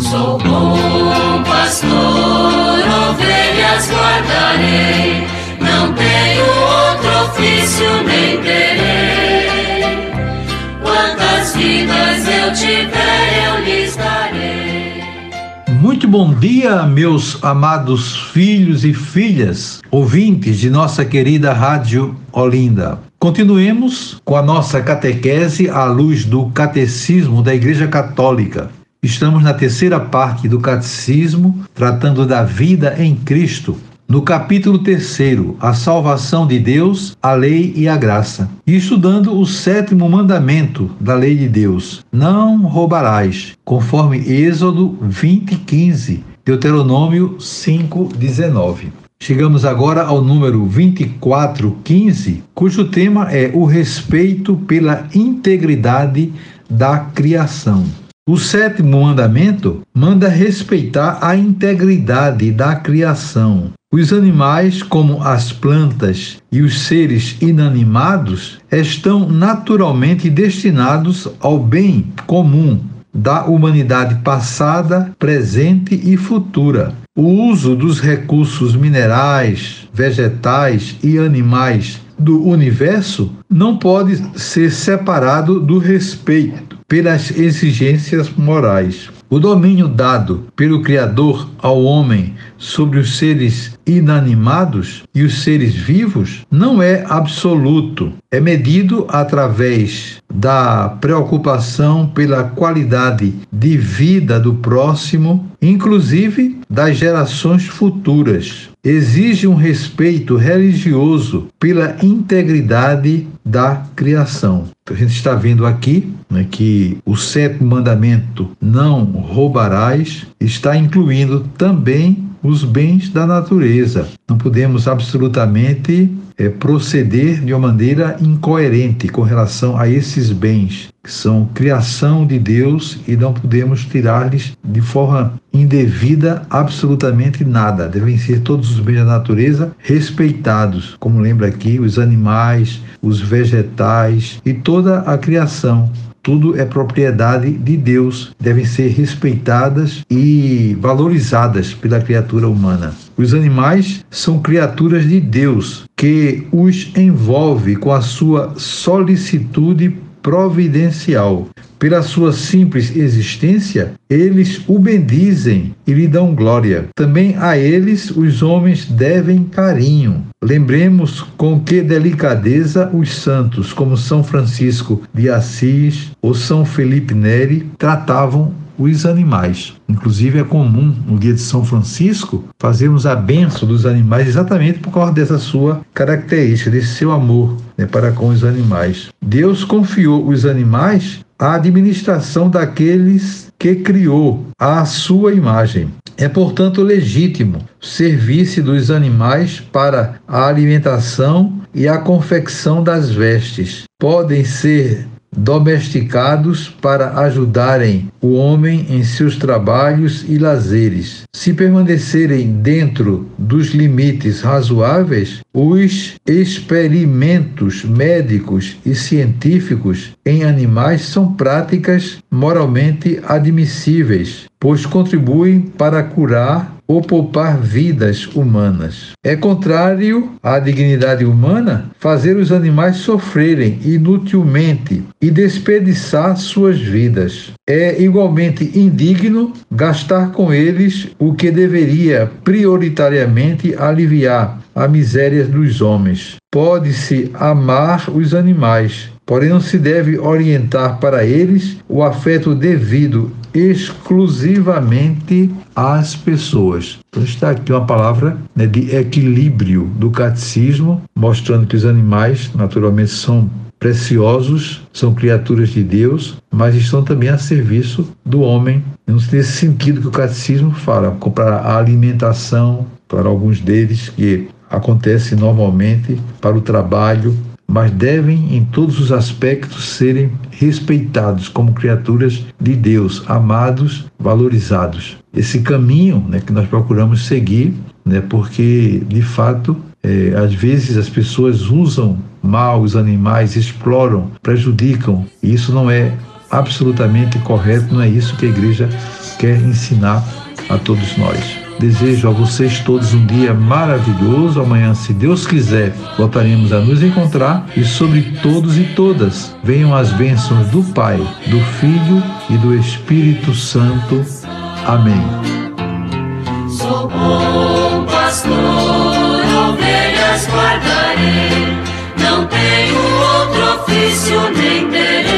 Sou bom pastor, ovelhas guardarei, não tenho outro ofício nem terei. Quantas vidas eu tiver, eu lhes darei. Muito bom dia, meus amados filhos e filhas, ouvintes de nossa querida Rádio Olinda. Continuemos com a nossa catequese à luz do Catecismo da Igreja Católica. Estamos na terceira parte do Catecismo, tratando da vida em Cristo. No capítulo terceiro, a salvação de Deus, a lei e a graça. E estudando o sétimo mandamento da lei de Deus: não roubarás, conforme Êxodo 20, 15, Deuteronômio 5, 19. Chegamos agora ao número 2415, cujo tema é o respeito pela integridade da criação. O sétimo mandamento manda respeitar a integridade da criação. Os animais, como as plantas e os seres inanimados, estão naturalmente destinados ao bem comum da humanidade passada, presente e futura. O uso dos recursos minerais, vegetais e animais do universo não pode ser separado do respeito pelas exigências morais. O domínio dado pelo Criador ao homem sobre os seres inanimados e os seres vivos não é absoluto. É medido através da preocupação pela qualidade de vida do próximo, inclusive das gerações futuras. Exige um respeito religioso pela integridade da criação. Então, a gente está vendo aqui né, que o sétimo mandamento, não roubarás, está incluindo também os bens da natureza. Não podemos absolutamente é, proceder de uma maneira incoerente com relação a esses bens, que são criação de Deus e não podemos tirar-lhes de forma indevida absolutamente nada. Devem ser todos os bens da natureza respeitados, como lembra aqui, os animais, os vegetais e toda a criação tudo é propriedade de Deus, devem ser respeitadas e valorizadas pela criatura humana. Os animais são criaturas de Deus que os envolve com a sua solicitude providencial. Pela sua simples existência, eles o bendizem e lhe dão glória. Também a eles os homens devem carinho. Lembremos com que delicadeza os santos, como São Francisco de Assis ou São Felipe Neri, tratavam os animais. Inclusive é comum no dia de São Francisco fazermos a benção dos animais exatamente por causa dessa sua característica, desse seu amor né, para com os animais. Deus confiou os animais à administração daqueles que criou à sua imagem. É, portanto, legítimo servir-se dos animais para a alimentação e a confecção das vestes. Podem ser domesticados para ajudarem o homem em seus trabalhos e lazeres. Se permanecerem dentro dos limites razoáveis, os experimentos médicos e científicos em animais são práticas moralmente admissíveis, pois contribuem para curar ou poupar vidas humanas. É contrário à dignidade humana fazer os animais sofrerem inutilmente e desperdiçar suas vidas. É igualmente indigno gastar com eles o que deveria prioritariamente aliviar a miséria dos homens. Pode-se amar os animais, porém não se deve orientar para eles o afeto devido exclusivamente às pessoas. Então está aqui uma palavra né, de equilíbrio do catecismo, mostrando que os animais naturalmente são preciosos, são criaturas de Deus, mas estão também a serviço do homem. Nesse sentido que o catecismo fala, para a alimentação, para alguns deles que acontece normalmente para o trabalho, mas devem, em todos os aspectos, serem respeitados como criaturas de Deus, amados, valorizados. Esse caminho né, que nós procuramos seguir, né, porque, de fato, é, às vezes as pessoas usam mal os animais, exploram, prejudicam, e isso não é absolutamente correto, não é isso que a igreja quer ensinar a todos nós. Desejo a vocês todos um dia maravilhoso. Amanhã, se Deus quiser, voltaremos a nos encontrar e sobre todos e todas venham as bênçãos do Pai, do Filho e do Espírito Santo. Amém. Sou bom pastor, ovelhas guardarei, não tenho outro ofício nem terei.